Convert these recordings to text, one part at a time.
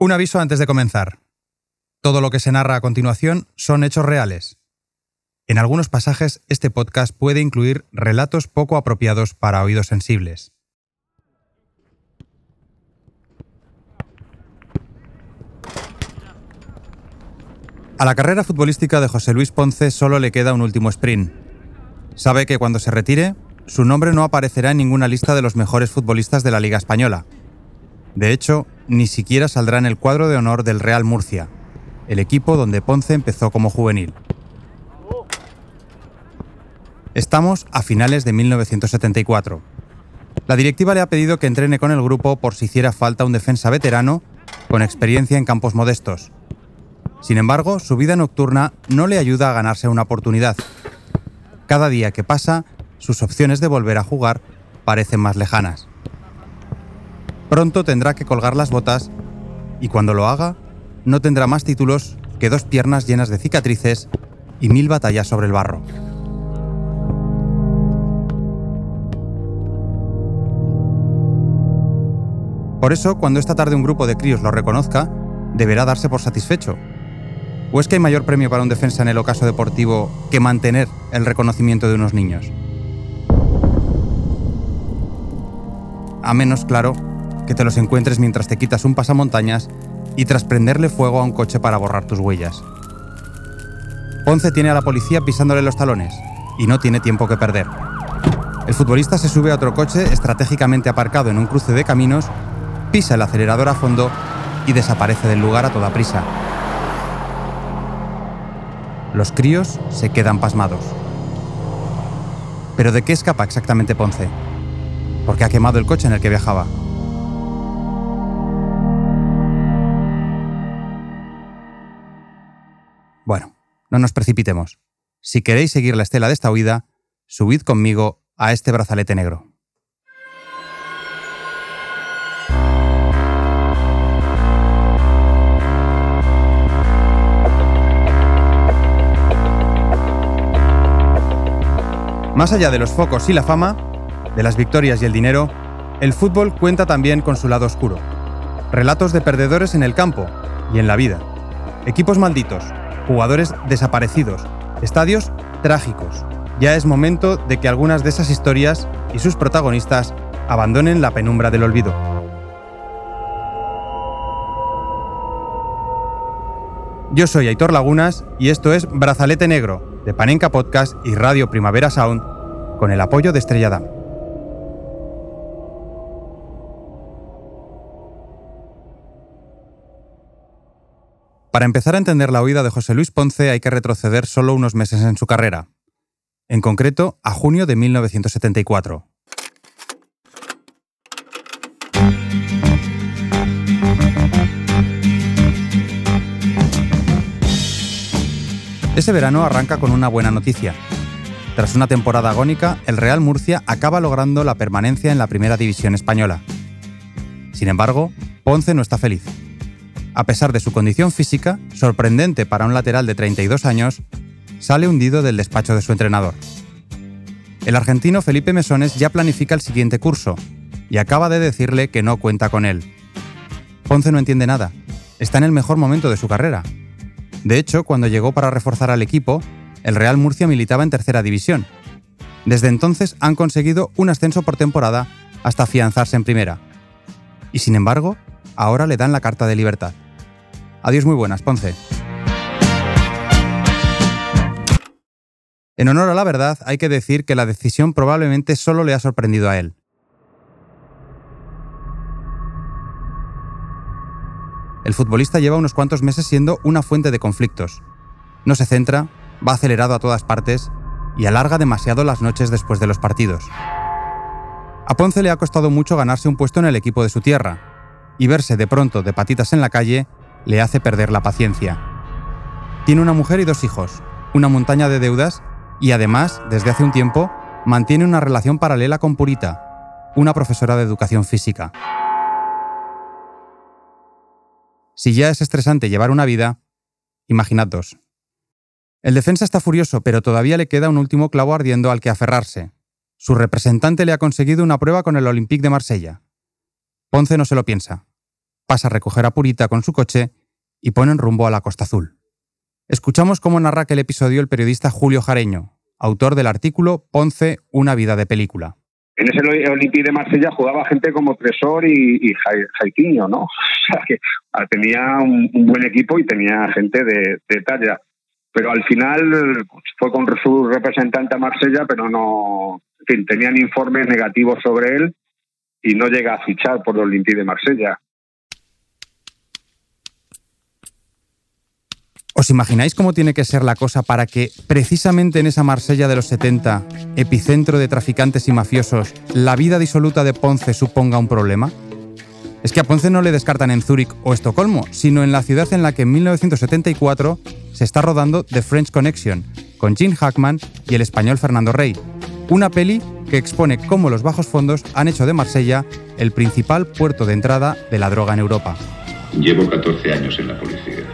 Un aviso antes de comenzar. Todo lo que se narra a continuación son hechos reales. En algunos pasajes este podcast puede incluir relatos poco apropiados para oídos sensibles. A la carrera futbolística de José Luis Ponce solo le queda un último sprint. Sabe que cuando se retire, su nombre no aparecerá en ninguna lista de los mejores futbolistas de la Liga Española. De hecho, ni siquiera saldrá en el cuadro de honor del Real Murcia, el equipo donde Ponce empezó como juvenil. Estamos a finales de 1974. La directiva le ha pedido que entrene con el grupo por si hiciera falta un defensa veterano con experiencia en campos modestos. Sin embargo, su vida nocturna no le ayuda a ganarse una oportunidad. Cada día que pasa, sus opciones de volver a jugar parecen más lejanas. Pronto tendrá que colgar las botas y cuando lo haga, no tendrá más títulos que dos piernas llenas de cicatrices y mil batallas sobre el barro. Por eso, cuando esta tarde un grupo de críos lo reconozca, deberá darse por satisfecho. ¿O es que hay mayor premio para un defensa en el ocaso deportivo que mantener el reconocimiento de unos niños? A menos, claro, que te los encuentres mientras te quitas un pasamontañas y tras prenderle fuego a un coche para borrar tus huellas. Ponce tiene a la policía pisándole los talones y no tiene tiempo que perder. El futbolista se sube a otro coche estratégicamente aparcado en un cruce de caminos, pisa el acelerador a fondo y desaparece del lugar a toda prisa. Los críos se quedan pasmados. ¿Pero de qué escapa exactamente Ponce? Porque ha quemado el coche en el que viajaba. Bueno, no nos precipitemos. Si queréis seguir la estela de esta huida, subid conmigo a este brazalete negro. Más allá de los focos y la fama, de las victorias y el dinero, el fútbol cuenta también con su lado oscuro. Relatos de perdedores en el campo y en la vida. Equipos malditos, jugadores desaparecidos, estadios trágicos. Ya es momento de que algunas de esas historias y sus protagonistas abandonen la penumbra del olvido. Yo soy Aitor Lagunas y esto es Brazalete Negro, de Panenka Podcast y Radio Primavera Sound, con el apoyo de Estrella Damm. Para empezar a entender la huida de José Luis Ponce hay que retroceder solo unos meses en su carrera, en concreto a junio de 1974. Ese verano arranca con una buena noticia. Tras una temporada agónica, el Real Murcia acaba logrando la permanencia en la primera división española. Sin embargo, Ponce no está feliz. A pesar de su condición física, sorprendente para un lateral de 32 años, sale hundido del despacho de su entrenador. El argentino Felipe Mesones ya planifica el siguiente curso y acaba de decirle que no cuenta con él. Ponce no entiende nada. Está en el mejor momento de su carrera. De hecho, cuando llegó para reforzar al equipo, el Real Murcia militaba en tercera división. Desde entonces han conseguido un ascenso por temporada hasta afianzarse en primera. Y sin embargo, ahora le dan la carta de libertad. Adiós muy buenas, Ponce. En honor a la verdad, hay que decir que la decisión probablemente solo le ha sorprendido a él. El futbolista lleva unos cuantos meses siendo una fuente de conflictos. No se centra, va acelerado a todas partes y alarga demasiado las noches después de los partidos. A Ponce le ha costado mucho ganarse un puesto en el equipo de su tierra, y verse de pronto de patitas en la calle le hace perder la paciencia. Tiene una mujer y dos hijos, una montaña de deudas y además, desde hace un tiempo, mantiene una relación paralela con Purita, una profesora de educación física. Si ya es estresante llevar una vida, imaginad dos. El defensa está furioso, pero todavía le queda un último clavo ardiendo al que aferrarse. Su representante le ha conseguido una prueba con el Olympique de Marsella. Ponce no se lo piensa. pasa a recoger a Purita con su coche y ponen rumbo a la Costa Azul. Escuchamos cómo narra aquel episodio el periodista Julio Jareño, autor del artículo Ponce, una vida de película. En ese Olympique de Marsella jugaba gente como Tresor y, y ¿no? O sea que ah, tenía un, buen equipo y tenía gente de, talla. Pero al final fue con su representante a Marsella, pero no, en fin, tenían informes negativos sobre él y no llega a fichar por el Olympique de Marsella. ¿Os imagináis cómo tiene que ser la cosa para que precisamente en esa Marsella de los 70, epicentro de traficantes y mafiosos, la vida disoluta de Ponce suponga un problema? Es que a Ponce no le descartan en Zúrich o Estocolmo, sino en la ciudad en la que en 1974 se está rodando The French Connection, con Gene Hackman y el español Fernando Rey, una peli que expone cómo los bajos fondos han hecho de Marsella el principal puerto de entrada de la droga en Europa. Llevo 14 años en la policía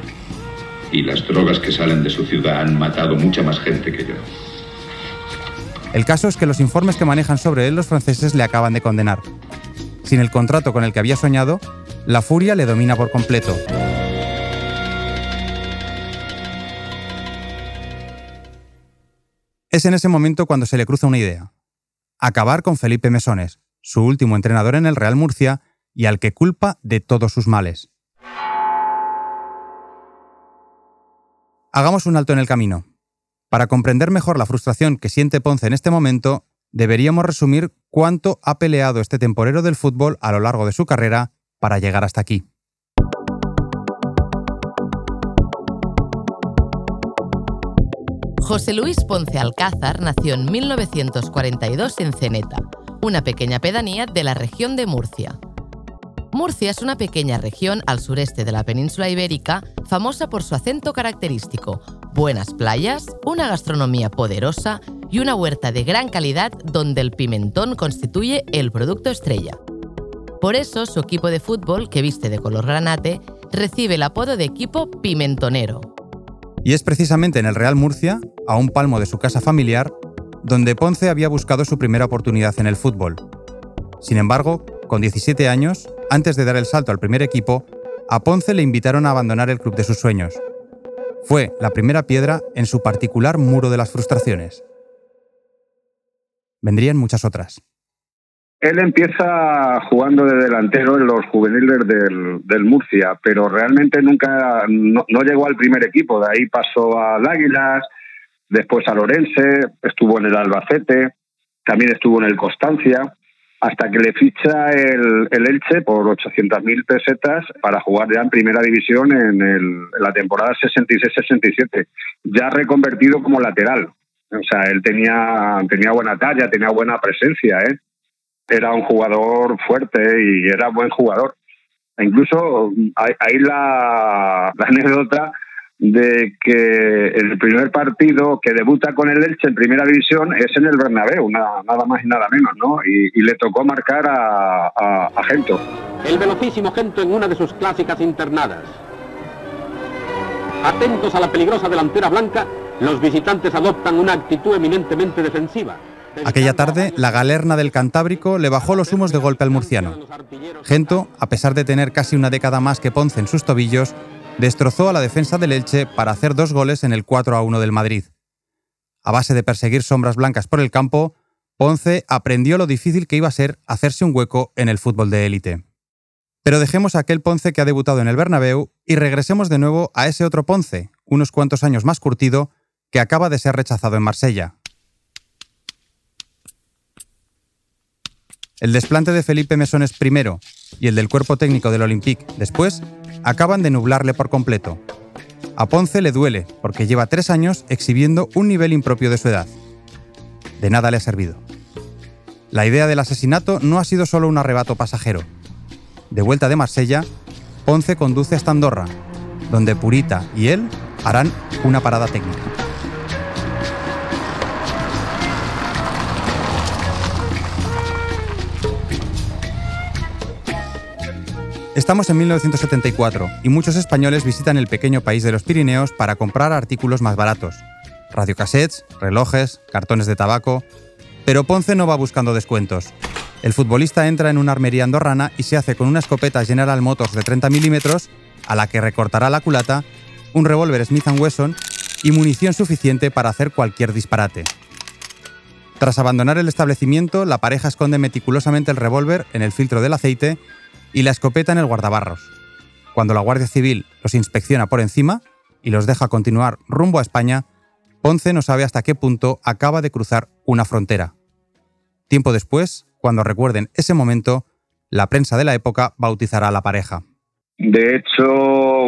y las drogas que salen de su ciudad han matado mucha más gente que yo. El caso es que los informes que manejan sobre él los franceses le acaban de condenar. Sin el contrato con el que había soñado, la furia le domina por completo. Es en ese momento cuando se le cruza una idea. Acabar con Felipe Mesones, su último entrenador en el Real Murcia y al que culpa de todos sus males. Hagamos un alto en el camino. Para comprender mejor la frustración que siente Ponce en este momento, deberíamos resumir cuánto ha peleado este temporero del fútbol a lo largo de su carrera para llegar hasta aquí. José Luis Ponce Alcázar nació en 1942 en Ceneta, una pequeña pedanía de la región de Murcia. Murcia es una pequeña región al sureste de la península ibérica famosa por su acento característico, buenas playas, una gastronomía poderosa y una huerta de gran calidad donde el pimentón constituye el producto estrella. Por eso su equipo de fútbol, que viste de color granate, recibe el apodo de equipo pimentonero. Y es precisamente en el Real Murcia, a un palmo de su casa familiar, donde Ponce había buscado su primera oportunidad en el fútbol. Sin embargo, con 17 años, antes de dar el salto al primer equipo, a Ponce le invitaron a abandonar el club de sus sueños. Fue la primera piedra en su particular muro de las frustraciones. Vendrían muchas otras. Él empieza jugando de delantero en los juveniles del, Murcia, pero realmente nunca no, llegó al primer equipo. De ahí pasó al Águilas, después al Orense, estuvo en el Albacete, también estuvo en el Constancia hasta que le ficha el, Elche por 800.000 pesetas para jugar ya en primera división en, la temporada 66-67, ya reconvertido como lateral. O sea, él tenía, tenía buena talla, tenía buena presencia, ¿eh? Era un jugador fuerte y era buen jugador. E incluso hay, la, la anécdota de que el primer partido que debuta con el Elche en primera división es en el Bernabéu, nada, más y nada menos, ¿no? Y, le tocó marcar a, a, Gento. El velocísimo Gento en una de sus clásicas internadas. Atentos a la peligrosa delantera blanca, los visitantes adoptan una actitud eminentemente defensiva. Aquella tarde, la galerna del Cantábrico le bajó los humos de golpe al murciano. Gento, a pesar de tener casi una década más que Ponce en sus tobillos, destrozó a la defensa del Elche para hacer dos goles en el 4 a 1 del Madrid. A base de perseguir sombras blancas por el campo, Ponce aprendió lo difícil que iba a ser hacerse un hueco en el fútbol de élite. Pero dejemos a aquel Ponce que ha debutado en el Bernabéu y regresemos de nuevo a ese otro Ponce, unos cuantos años más curtido, que acaba de ser rechazado en Marsella. El desplante de Felipe Mesones primero y el del cuerpo técnico del Olympique después acaban de nublarle por completo. A Ponce le duele porque lleva tres años exhibiendo un nivel impropio de su edad. De nada le ha servido. La idea del asesinato no ha sido solo un arrebato pasajero. De vuelta de Marsella, Ponce conduce hasta Andorra, donde Purita y él harán una parada técnica. Estamos en 1974 y muchos españoles visitan el pequeño país de los Pirineos para comprar artículos más baratos. Radiocassettes, relojes, cartones de tabaco. Pero Ponce no va buscando descuentos. el futbolista entra en una armería andorrana y se hace con una escopeta General Motors de 30 milímetros, a la que recortará la culata, un revólver Smith Wesson y munición suficiente para hacer cualquier disparate. Tras abandonar el establecimiento, la pareja esconde meticulosamente el revólver en el filtro del aceite y la escopeta en el guardabarros. Cuando la Guardia Civil los inspecciona por encima y los deja continuar rumbo a España, Ponce no sabe hasta qué punto acaba de cruzar una frontera. Tiempo después, cuando recuerden ese momento, la prensa de la época bautizará a la pareja. De hecho,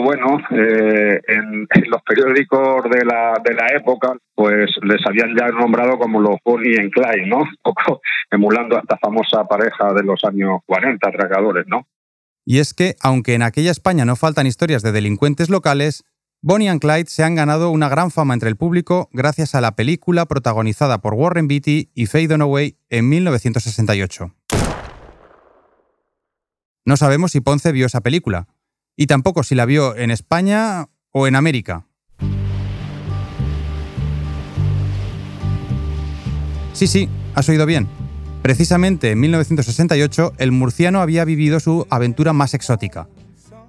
bueno, eh, en, los periódicos de la, época, pues les habían ya nombrado como los Bonnie y Clyde, ¿no? poco emulando a esta famosa pareja de los años 40, atracadores, ¿no? Y es que, aunque en aquella España no faltan historias de delincuentes locales, Bonnie y Clyde se han ganado una gran fama entre el público gracias a la película protagonizada por Warren Beatty y Faye Dunaway en 1968. No sabemos si Ponce vio esa película, y tampoco si la vio en España o en América. Sí, sí, has oído bien. Precisamente en 1968 el murciano había vivido su aventura más exótica.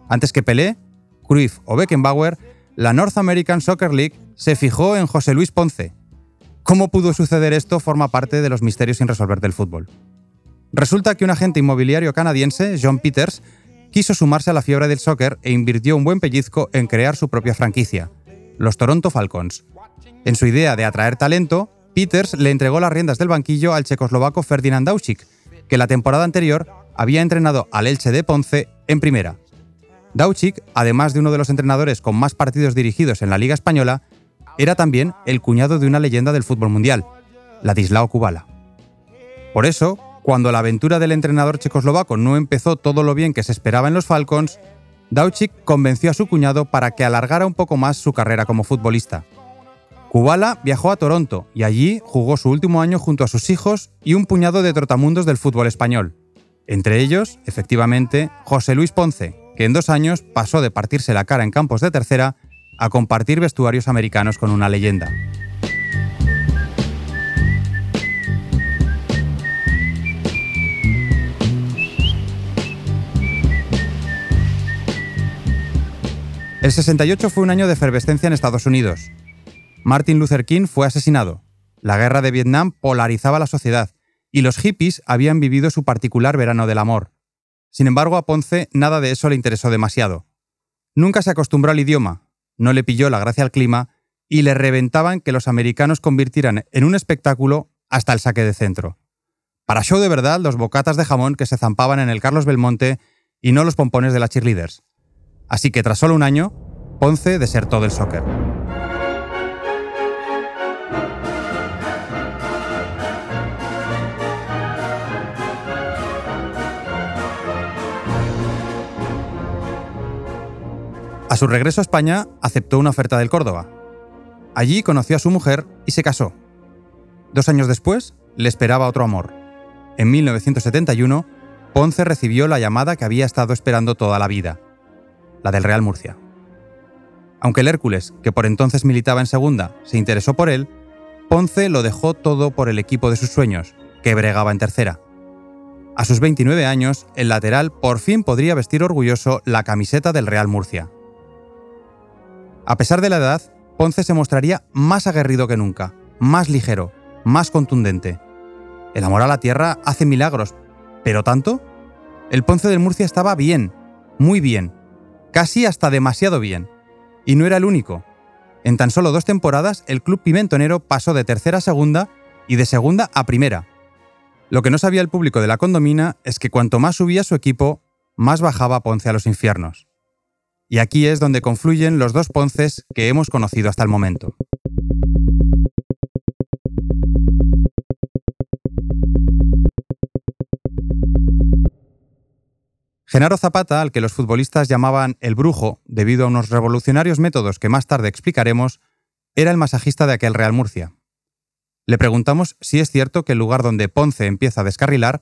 Antes que Pelé, Cruyff o Beckenbauer, la North American Soccer League se fijó en José Luis Ponce. ¿Cómo pudo suceder esto forma parte de los misterios sin resolver del fútbol? Resulta que un agente inmobiliario canadiense, John Peters, quiso sumarse a la fiebre del soccer e invirtió un buen pellizco en crear su propia franquicia, los Toronto Falcons. En su idea de atraer talento, Peters le entregó las riendas del banquillo al checoslovaco Ferdinand Dauchik, que la temporada anterior había entrenado al Elche de Ponce en primera. Dauchik, además de uno de los entrenadores con más partidos dirigidos en la Liga Española, era también el cuñado de una leyenda del fútbol mundial, Ladislao Kubala. Por eso, cuando la aventura del entrenador checoslovaco no empezó todo lo bien que se esperaba en los Falcons, Dauchik convenció a su cuñado para que alargara un poco más su carrera como futbolista. Kubala viajó a Toronto y allí jugó su último año junto a sus hijos y un puñado de trotamundos del fútbol español. Entre ellos, efectivamente, José Luis Ponce, que en dos años pasó de partirse la cara en campos de tercera a compartir vestuarios americanos con una leyenda. El 68 fue un año de efervescencia en Estados Unidos. Martin Luther King fue asesinado. La guerra de Vietnam polarizaba la sociedad y los hippies habían vivido su particular verano del amor. Sin embargo, a Ponce nada de eso le interesó demasiado. Nunca se acostumbró al idioma, no le pilló la gracia al clima y le reventaban que los americanos convirtieran en un espectáculo hasta el saque de centro. Para show de verdad, los bocatas de jamón que se zampaban en el Carlos Belmonte y no los pompones de las cheerleaders. Así que tras solo un año, Ponce desertó del soccer. Su regreso a España, aceptó una oferta del Córdoba. Allí conoció a su mujer y se casó. Dos años después, le esperaba otro amor. En 1971, Ponce recibió la llamada que había estado esperando toda la vida la del Real Murcia. Aunque el Hércules, que por entonces militaba en segunda, se interesó por él, Ponce lo dejó todo por el equipo de sus sueños, que bregaba en tercera. A sus 29 años, el lateral por fin podría vestir orgulloso la camiseta del Real Murcia. A pesar de la edad, Ponce se mostraría más aguerrido que nunca, más ligero, más contundente. El amor a la tierra hace milagros, pero tanto. El Ponce del Murcia estaba bien, muy bien, casi hasta demasiado bien. Y no era el único. En tan solo dos temporadas, el club pimentonero pasó de tercera a segunda y de segunda a primera. Lo que no sabía el público de la condomina es que cuanto más subía su equipo, más bajaba Ponce a los infiernos. Y aquí es donde confluyen los dos Ponces que hemos conocido hasta el momento. Genaro Zapata, al que los futbolistas llamaban el brujo debido a unos revolucionarios métodos que más tarde explicaremos, era el masajista de aquel Real Murcia. Le preguntamos si es cierto que el lugar donde Ponce empieza a descarrilar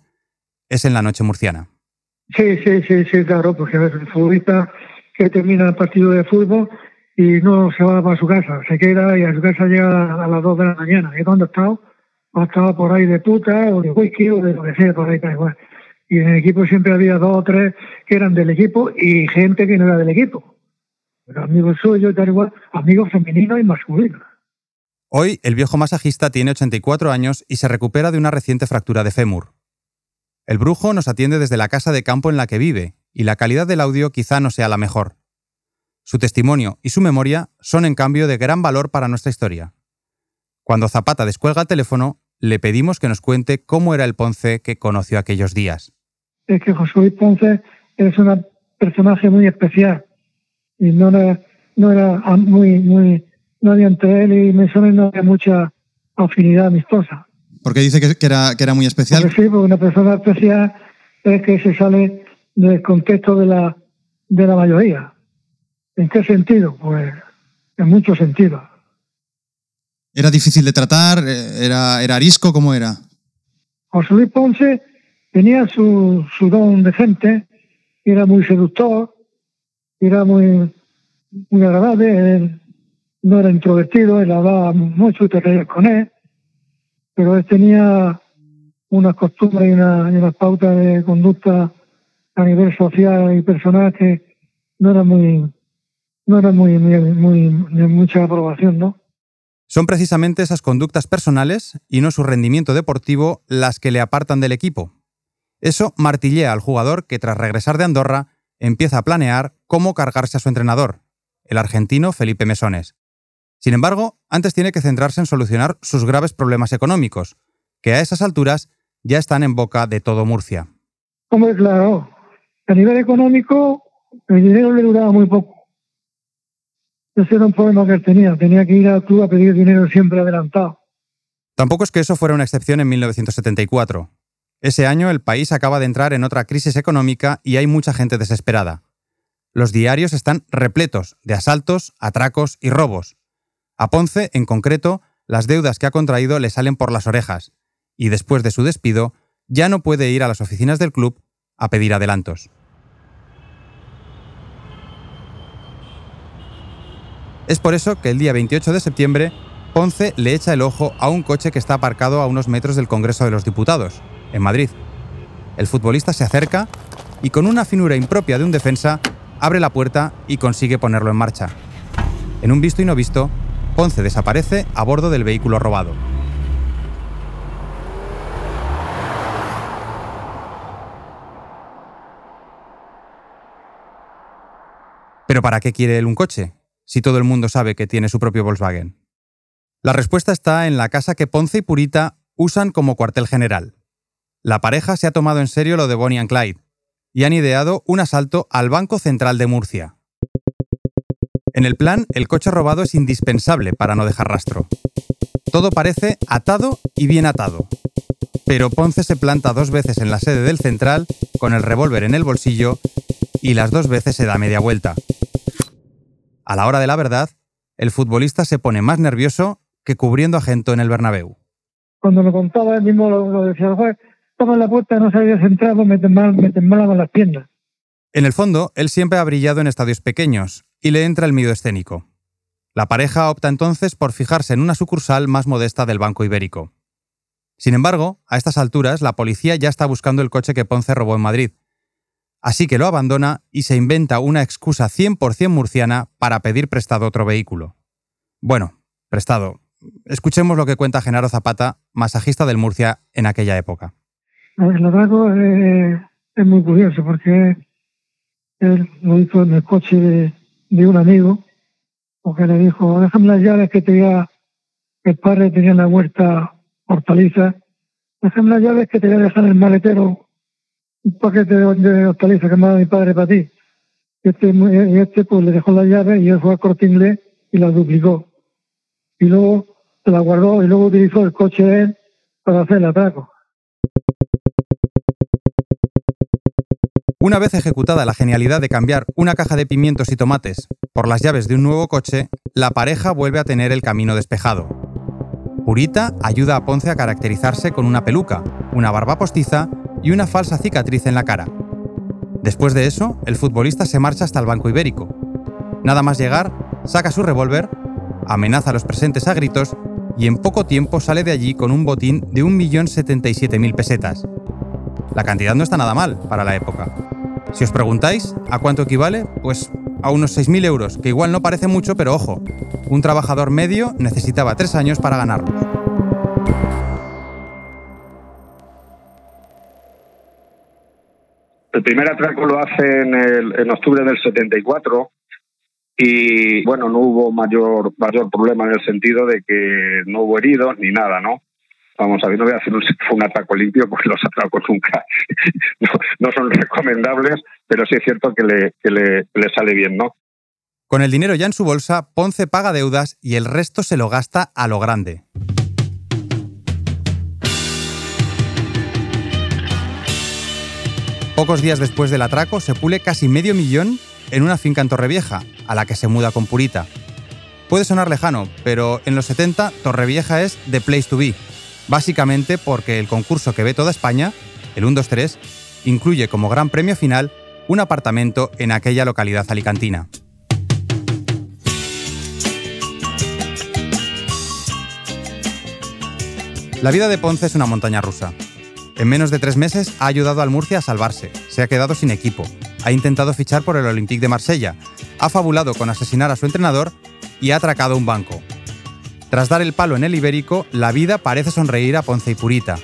es en la noche murciana. Sí, sí, sí, sí, claro, porque el futbolista que termina el partido de fútbol y no se va para su casa, se queda y a su casa llega a las 2 de la mañana. ¿Y dónde está? estaba por ahí de puta o de whisky o de lo que sea, por ahí tal igual. Y en el equipo siempre había dos o tres que eran del equipo y gente que no era del equipo. Pero amigos suyos, tal igual, amigos femeninos y masculinos. Hoy el viejo masajista tiene 84 años y se recupera de una reciente fractura de fémur. El brujo nos atiende desde la casa de campo en la que vive, y la calidad del audio quizá no sea la mejor. Su testimonio y su memoria son en cambio de gran valor para nuestra historia. Cuando Zapata descuelga el teléfono, le pedimos que nos cuente cómo era el Ponce que conoció aquellos días. Es que José Luis Ponce es un personaje muy especial y no era, no era muy, muy, no había entre él y Mesones no había mucha afinidad amistosa. Porque dice que, era, que era muy especial. sí, porque una persona especial es que se sale del contexto de la, de la mayoría. ¿En qué sentido? Pues en muchos sentidos. ¿Era difícil de tratar? ¿Era, era arisco? ¿Cómo era? José Luis Ponce tenía su, su don de gente, era muy seductor, era muy, muy agradable, él no era introvertido, él hablaba mucho y te reías con él, pero él tenía unas costumbres y, una, y unas pautas de conducta a nivel social y personal que no era muy, no era muy, muy, de mucha aprobación, ¿no? Son precisamente esas conductas personales y no su rendimiento deportivo las que le apartan del equipo. Eso martillea al jugador que tras regresar de Andorra empieza a planear cómo cargarse a su entrenador, el argentino Felipe Mesones. Sin embargo, antes tiene que centrarse en solucionar sus graves problemas económicos, que a esas alturas ya están en boca de todo Murcia. Hombre, claro, a nivel económico el dinero le duraba muy poco. Ese era un problema que él tenía. Tenía que ir al club a pedir dinero siempre adelantado. Tampoco es que eso fuera una excepción en 1974. Ese año el país acaba de entrar en otra crisis económica y hay mucha gente desesperada. Los diarios están repletos de asaltos, atracos y robos. A Ponce, en concreto, las deudas que ha contraído le salen por las orejas, y después de su despido, ya no puede ir a las oficinas del club a pedir adelantos. Es por eso que el día 28 de septiembre, Ponce le echa el ojo a un coche que está aparcado a unos metros del Congreso de los Diputados, en Madrid. El futbolista se acerca y con una finura impropia de un defensa, abre la puerta y consigue ponerlo en marcha. En un visto y no visto, Ponce desaparece a bordo del vehículo robado. ¿Pero para qué quiere él un coche? Si todo el mundo sabe que tiene su propio Volkswagen? La respuesta está en la casa que Ponce y Purita usan como cuartel general. La pareja se ha tomado en serio lo de Bonnie and Clyde y han ideado un asalto al Banco Central de Murcia. En el plan, el coche robado es indispensable para no dejar rastro. Todo parece atado y bien atado. Pero Ponce se planta dos veces en la sede del central con el revólver en el bolsillo y las dos veces se da media vuelta. A la hora de la verdad, el futbolista se pone más nervioso que cubriendo a Gento en el Bernabéu. Cuando lo contaba él mismo lo, decía, el juez, toma la puerta, no sabías entrar, pues me temblaban las piernas. En el fondo, él siempre ha brillado en estadios pequeños y le entra el miedo escénico. La pareja opta entonces por fijarse en una sucursal más modesta del Banco Ibérico. Sin embargo, a estas alturas, la policía ya está buscando el coche que Ponce robó en Madrid, Así que lo abandona y se inventa una excusa 100% murciana para pedir prestado otro vehículo. Bueno, prestado. Escuchemos lo que cuenta Genaro Zapata, masajista del Murcia en aquella época. El atraco es, es muy curioso porque él lo hizo en el coche de, un amigo, porque le dijo, déjame las llaves que tenía, el padre tenía en la huerta hortaliza, déjame las llaves que te voy a dejar el maletero un paquete de, hortalizas que me mi padre para ti. Y este, este pues le dejó la llave y él fue a corte inglés y la duplicó. Y luego la guardó y luego utilizó el coche de él para hacer el atraco. Una vez ejecutada la genialidad de cambiar una caja de pimientos y tomates por las llaves de un nuevo coche, la pareja vuelve a tener el camino despejado. Purita ayuda a Ponce a caracterizarse con una peluca, una barba postiza y una falsa cicatriz en la cara. Después de eso, el futbolista se marcha hasta el Banco Ibérico. Nada más llegar, saca su revólver, amenaza a los presentes a gritos y en poco tiempo sale de allí con un botín de 1.077.000 pesetas. La cantidad no está nada mal para la época. Si os preguntáis a cuánto equivale, pues a unos 6.000 euros, que igual no parece mucho, pero ojo, un trabajador medio necesitaba tres años para ganarlos. El primer atraco lo hace en, en octubre del 74 y bueno, no hubo mayor mayor problema en el sentido de que no hubo heridos ni nada, ¿no? Vamos a ver, no voy a hacer un, un atraco limpio porque los atracos nunca no, son recomendables, pero sí es cierto que le, que le, le sale bien, ¿no? Con el dinero ya en su bolsa, Ponce paga deudas y el resto se lo gasta a lo grande. Pocos días después del atraco se pule casi medio millón en una finca en Torrevieja, a la que se muda con Purita. Puede sonar lejano, pero en los 70 Torrevieja es the place to be, básicamente porque el concurso que ve toda España, el 1-2-3, incluye como gran premio final un apartamento en aquella localidad alicantina. La vida de Ponce es una montaña rusa. En menos de tres meses ha ayudado al Murcia a salvarse, se ha quedado sin equipo, ha intentado fichar por el Olympique de Marsella, ha fabulado con asesinar a su entrenador y ha atracado un banco. Tras dar el palo en el ibérico, la vida parece sonreír a Ponce y Purita.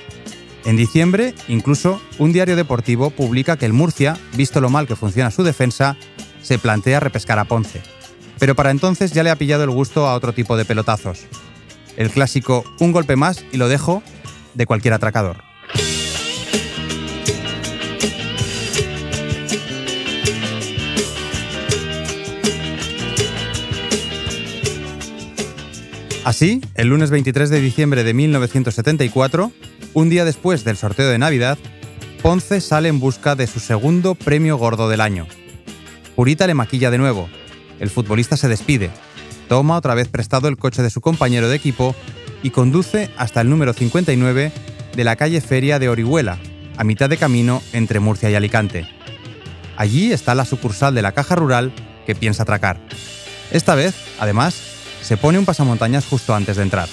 En diciembre, incluso, un diario deportivo publica que el Murcia, visto lo mal que funciona su defensa, se plantea repescar a Ponce. Pero para entonces ya le ha pillado el gusto a otro tipo de pelotazos. El clásico un golpe más y lo dejo de cualquier atracador. Así, el lunes 23 de diciembre de 1974, un día después del sorteo de Navidad, Ponce sale en busca de su segundo premio gordo del año. Purita le maquilla de nuevo. El futbolista se despide, toma otra vez prestado el coche de su compañero de equipo y conduce hasta el número 59 de la calle Feria de Orihuela, a mitad de camino entre Murcia y Alicante. Allí está la sucursal de la Caja Rural que piensa atracar. Esta vez, además, se pone un pasamontañas justo antes de entrar.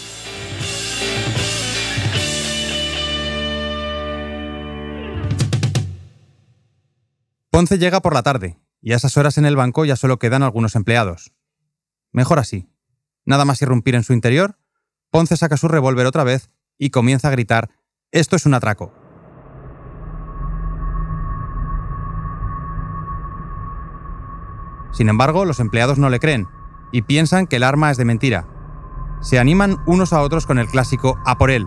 Ponce llega por la tarde, y a esas horas en el banco ya solo quedan algunos empleados. Mejor así. Nada más irrumpir en su interior, Ponce saca su revólver otra vez y comienza a gritar, Esto es un atraco. Sin embargo, los empleados no le creen y piensan que el arma es de mentira. Se animan unos a otros con el clásico a por él.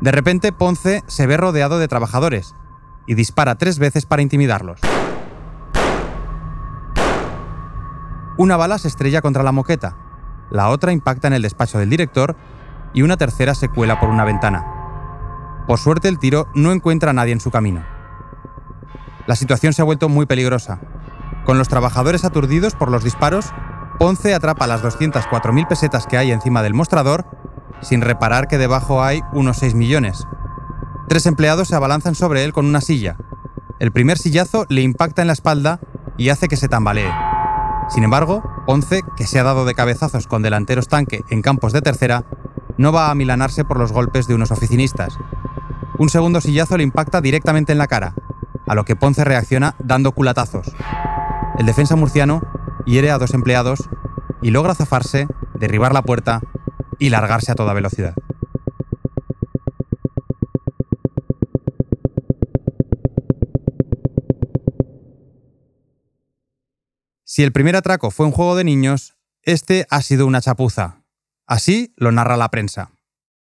De repente Ponce se ve rodeado de trabajadores y dispara tres veces para intimidarlos. Una bala se estrella contra la moqueta, la otra impacta en el despacho del director y una tercera se cuela por una ventana. Por suerte el tiro no encuentra a nadie en su camino. La situación se ha vuelto muy peligrosa. Con los trabajadores aturdidos por los disparos, Ponce atrapa las 204.000 pesetas que hay encima del mostrador, sin reparar que debajo hay unos 6 millones. Tres empleados se abalanzan sobre él con una silla. El primer sillazo le impacta en la espalda y hace que se tambalee. Sin embargo, Ponce, que se ha dado de cabezazos con delanteros tanque en campos de tercera, no va a milanarse por los golpes de unos oficinistas. Un segundo sillazo le impacta directamente en la cara, a lo que Ponce reacciona dando culatazos. El defensa murciano hiere a dos empleados y logra zafarse, derribar la puerta y largarse a toda velocidad. Si el primer atraco fue un juego de niños, este ha sido una chapuza. Así lo narra la prensa.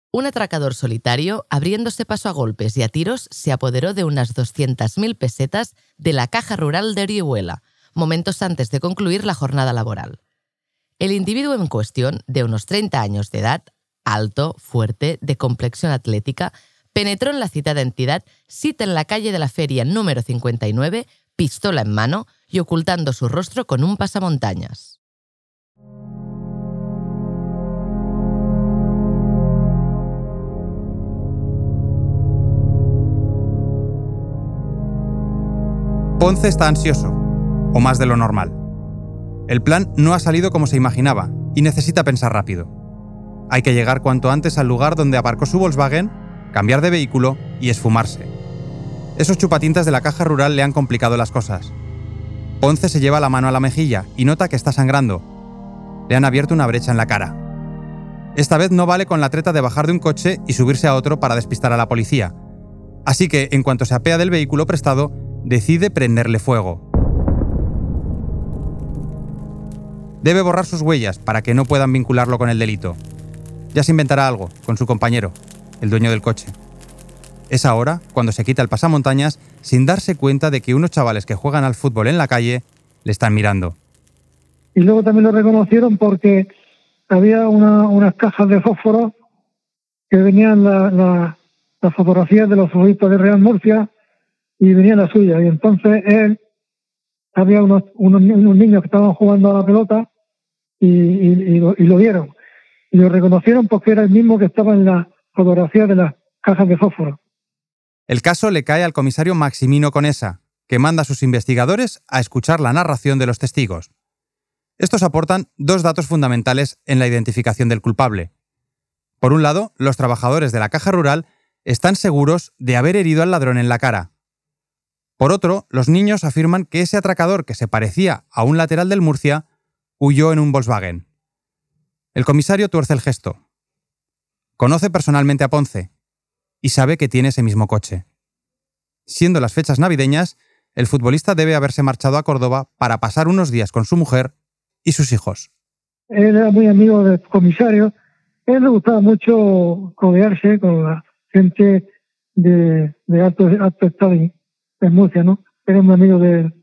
Un atracador solitario, abriéndose paso a golpes y a tiros, se apoderó de unas 200.000 pesetas de la caja rural de Orihuela, momentos antes de concluir la jornada laboral. El individuo en cuestión, de unos 30 años de edad, alto, fuerte, de complexión atlética, penetró en la citada entidad, cita en la calle de la feria número 59, pistola en mano y ocultando su rostro con un pasamontañas. Ponce está ansioso o más de lo normal. El plan no ha salido como se imaginaba y necesita pensar rápido. Hay que llegar cuanto antes al lugar donde aparcó su Volkswagen, cambiar de vehículo y esfumarse. Esos chupatintas de la caja rural le han complicado las cosas. Ponce se lleva la mano a la mejilla y nota que está sangrando. Le han abierto una brecha en la cara. Esta vez no vale con la treta de bajar de un coche y subirse a otro para despistar a la policía. Así que, en cuanto se apea del vehículo prestado, decide prenderle fuego. Debe borrar sus huellas para que no puedan vincularlo con el delito. Ya se inventará algo con su compañero, el dueño del coche. Es ahora cuando se quita el pasamontañas sin darse cuenta de que unos chavales que juegan al fútbol en la calle le están mirando. Y luego también lo reconocieron porque había unas cajas de fósforo que venían las fotografías de los futbolistas de Real Murcia y venía la suya. Y entonces él, había unos, unos, niños que estaban jugando a la pelota y, lo, y, lo, vieron. Y lo reconocieron porque era el mismo que estaba en la fotografía de las cajas de fósforo. El caso le cae al comisario Maximino Conesa, que manda a sus investigadores a escuchar la narración de los testigos. Estos aportan dos datos fundamentales en la identificación del culpable. Por un lado, los trabajadores de la caja rural están seguros de haber herido al ladrón en la cara. Por otro, los niños afirman que ese atracador que se parecía a un lateral del Murcia huyó en un Volkswagen. El comisario tuerce el gesto. Conoce personalmente a Ponce y sabe que tiene ese mismo coche. Siendo las fechas navideñas, el futbolista debe haberse marchado a Córdoba para pasar unos días con su mujer y sus hijos. Él era muy amigo del comisario. Él le gustaba mucho codearse con la gente de, alto, alto estado en Murcia, ¿no? Era un amigo del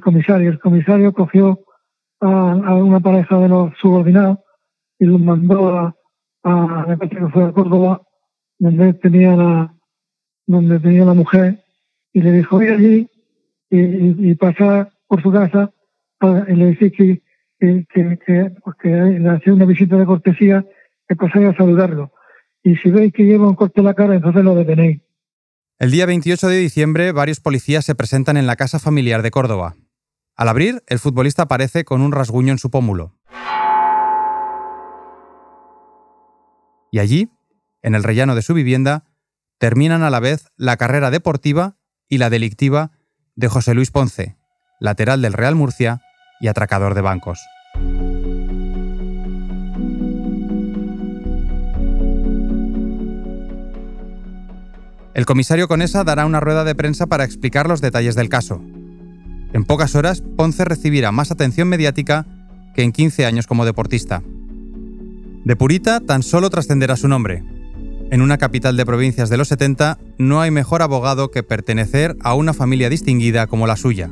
comisario. El comisario cogió a, una pareja de los subordinados y los mandó a, a, que fue a Córdoba, donde tenía la, donde tenía la mujer, y le dijo ir allí y, y, pasar por su casa y le dije que, que, que, pues que, le hacía una visita de cortesía, que pasara a saludarlo. Y si veis que lleva un corte en la cara, entonces lo detenéis. El día 28 de diciembre, varios policías se presentan en la casa familiar de Córdoba. Al abrir, el futbolista aparece con un rasguño en su pómulo. Y allí, en el rellano de su vivienda, terminan a la vez la carrera deportiva y la delictiva de José Luis Ponce, lateral del Real Murcia y atracador de bancos. El comisario Conesa dará una rueda de prensa para explicar los detalles del caso. En pocas horas, Ponce recibirá más atención mediática que en 15 años como deportista. De Purita tan solo trascenderá su nombre. En una capital de provincias de los 70 no hay mejor abogado que pertenecer a una familia distinguida como la suya.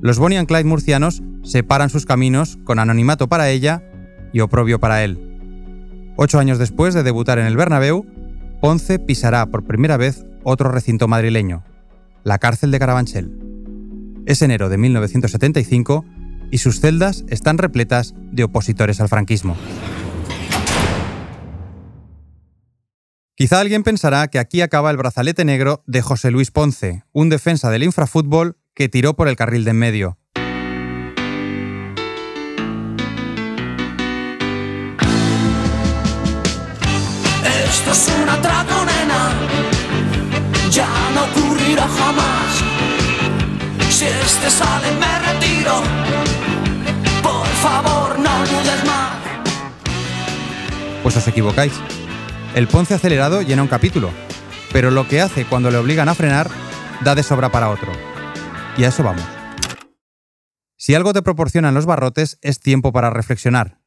Los Bonnie and Clyde murcianos separan sus caminos con anonimato para ella y oprobio para él. Ocho años después de debutar en el Bernabéu, Ponce pisará por primera vez otro recinto madrileño, la cárcel de Carabanchel. Es enero de 1975 y sus celdas están repletas de opositores al franquismo. Quizá alguien pensará que aquí acaba el brazalete negro de José Luis Ponce, un defensa del infrafútbol que tiró por el carril de en medio. Si este sale, me retiro. Por favor, no. Pues os equivocáis. El Ponce acelerado llena un capítulo, pero lo que hace cuando le obligan a frenar da de sobra para otro. Y a eso vamos. Si algo te proporcionan los barrotes es tiempo para reflexionar.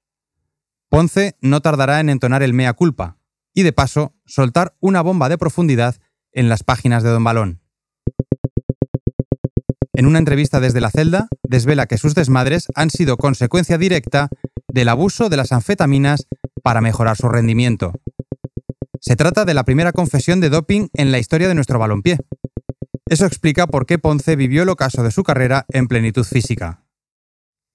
Ponce no tardará en entonar el mea culpa, y de paso soltar una bomba de profundidad en las páginas de Don Balón. En una entrevista desde la celda, desvela que sus desmadres han sido consecuencia directa del abuso de las anfetaminas para mejorar su rendimiento. Se trata de la primera confesión de doping en la historia de nuestro balompié. Eso explica por qué Ponce vivió el ocaso de su carrera en plenitud física.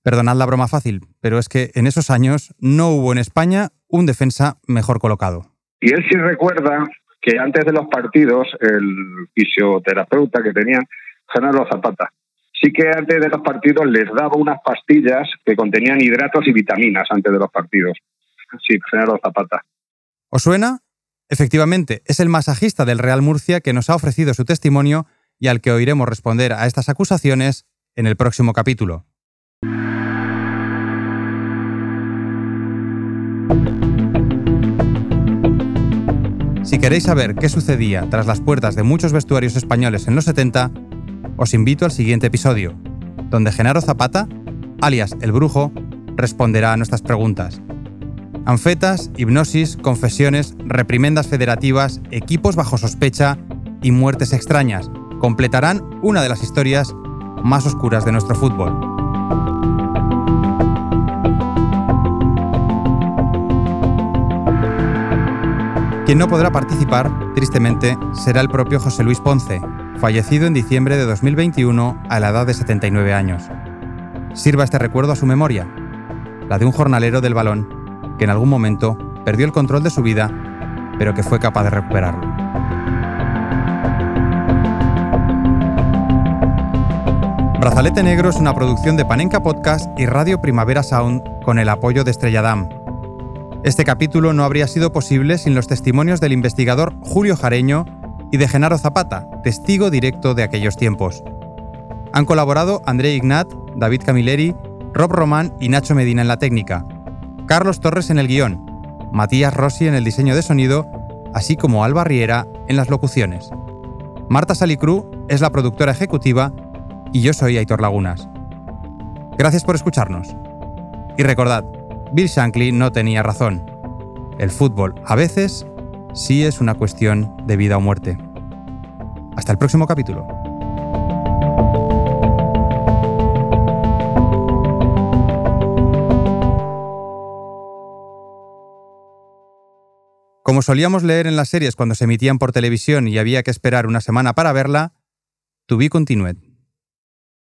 Perdonad la broma fácil, pero es que en esos años no hubo en España un defensa mejor colocado. Y él sí recuerda que antes de los partidos, el fisioterapeuta que tenían, Genaro Zapata, sí que antes de los partidos les daba unas pastillas que contenían hidratos y vitaminas antes de los partidos. sí, Genaro Zapata. ¿Os suena? Efectivamente, es el masajista del Real Murcia que nos ha ofrecido su testimonio y al que oiremos responder a estas acusaciones en el próximo capítulo. Si queréis saber qué sucedía tras las puertas de muchos vestuarios españoles en los 70, os invito al siguiente episodio, donde Genaro Zapata, alias El Brujo, responderá a nuestras preguntas. Anfetas, hipnosis, confesiones, reprimendas federativas, equipos bajo sospecha y muertes extrañas completarán una de las historias más oscuras de nuestro fútbol. Quien no podrá participar, tristemente, será el propio José Luis Ponce, fallecido en diciembre de 2021 a la edad de 79 años. Sirva este recuerdo a su memoria, la de un jornalero del balón que en algún momento perdió el control de su vida, pero que fue capaz de recuperarlo. Brazalete Negro es una producción de Panenka Podcast y Radio Primavera Sound con el apoyo de Estrella Damm. Este capítulo no habría sido posible sin los testimonios del investigador Julio Jareño y de Genaro Zapata, testigo directo de aquellos tiempos. Han colaborado André Ignat, David Camilleri, Rob Román y Nacho Medina en la técnica, Carlos Torres en el guion, Matías Rossi en el diseño de sonido, así como Alba Riera en las locuciones. Marta Salicru es la productora ejecutiva y yo soy Aitor Lagunas. Gracias por escucharnos. Y recordad, Bill Shankly no tenía razón. El fútbol, a veces, sí es una cuestión de vida o muerte. Hasta el próximo capítulo. Como solíamos leer en las series cuando se emitían por televisión y había que esperar una semana para verla, to be continued.